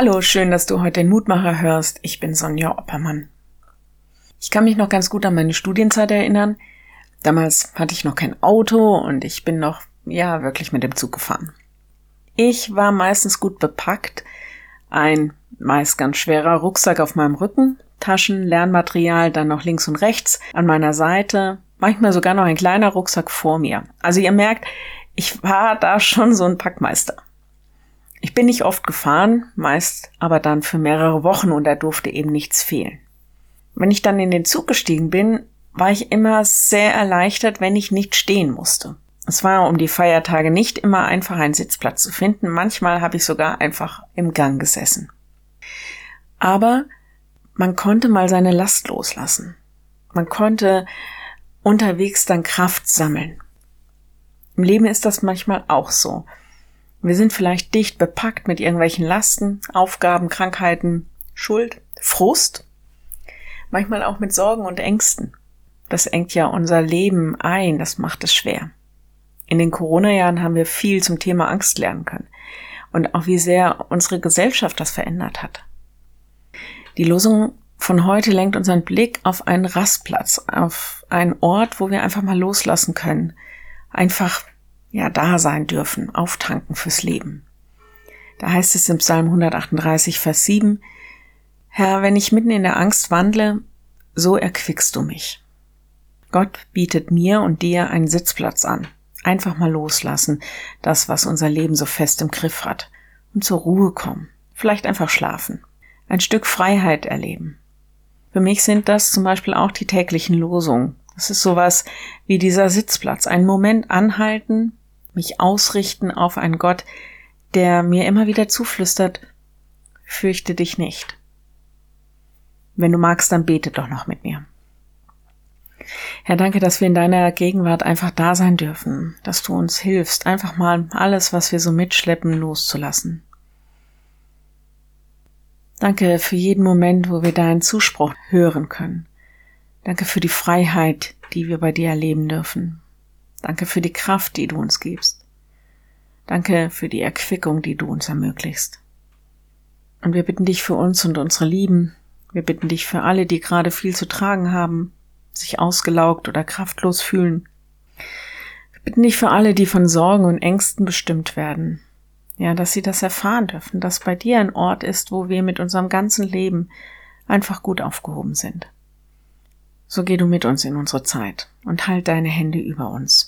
Hallo, schön, dass du heute den Mutmacher hörst. Ich bin Sonja Oppermann. Ich kann mich noch ganz gut an meine Studienzeit erinnern. Damals hatte ich noch kein Auto und ich bin noch, ja, wirklich mit dem Zug gefahren. Ich war meistens gut bepackt. Ein meist ganz schwerer Rucksack auf meinem Rücken, Taschen, Lernmaterial dann noch links und rechts an meiner Seite, manchmal sogar noch ein kleiner Rucksack vor mir. Also ihr merkt, ich war da schon so ein Packmeister. Ich bin nicht oft gefahren, meist aber dann für mehrere Wochen und da durfte eben nichts fehlen. Wenn ich dann in den Zug gestiegen bin, war ich immer sehr erleichtert, wenn ich nicht stehen musste. Es war um die Feiertage nicht immer einfach einen Sitzplatz zu finden, manchmal habe ich sogar einfach im Gang gesessen. Aber man konnte mal seine Last loslassen. Man konnte unterwegs dann Kraft sammeln. Im Leben ist das manchmal auch so. Wir sind vielleicht dicht bepackt mit irgendwelchen Lasten, Aufgaben, Krankheiten, Schuld, Frust, manchmal auch mit Sorgen und Ängsten. Das engt ja unser Leben ein, das macht es schwer. In den Corona-Jahren haben wir viel zum Thema Angst lernen können und auch wie sehr unsere Gesellschaft das verändert hat. Die Losung von heute lenkt unseren Blick auf einen Rastplatz, auf einen Ort, wo wir einfach mal loslassen können, einfach ja da sein dürfen, auftanken fürs Leben. Da heißt es im Psalm 138, Vers 7, Herr, wenn ich mitten in der Angst wandle, so erquickst du mich. Gott bietet mir und dir einen Sitzplatz an. Einfach mal loslassen, das, was unser Leben so fest im Griff hat, und zur Ruhe kommen. Vielleicht einfach schlafen. Ein Stück Freiheit erleben. Für mich sind das zum Beispiel auch die täglichen Losungen. Das ist sowas wie dieser Sitzplatz. Einen Moment anhalten, mich ausrichten auf einen Gott, der mir immer wieder zuflüstert, fürchte dich nicht. Wenn du magst, dann bete doch noch mit mir. Herr, danke, dass wir in deiner Gegenwart einfach da sein dürfen, dass du uns hilfst, einfach mal alles, was wir so mitschleppen, loszulassen. Danke für jeden Moment, wo wir deinen Zuspruch hören können. Danke für die Freiheit, die wir bei dir erleben dürfen. Danke für die Kraft, die du uns gibst. Danke für die Erquickung, die du uns ermöglichst. Und wir bitten dich für uns und unsere Lieben. Wir bitten dich für alle, die gerade viel zu tragen haben, sich ausgelaugt oder kraftlos fühlen. Wir bitten dich für alle, die von Sorgen und Ängsten bestimmt werden. Ja, dass sie das erfahren dürfen, dass bei dir ein Ort ist, wo wir mit unserem ganzen Leben einfach gut aufgehoben sind. So geh du mit uns in unsere Zeit und halt deine Hände über uns.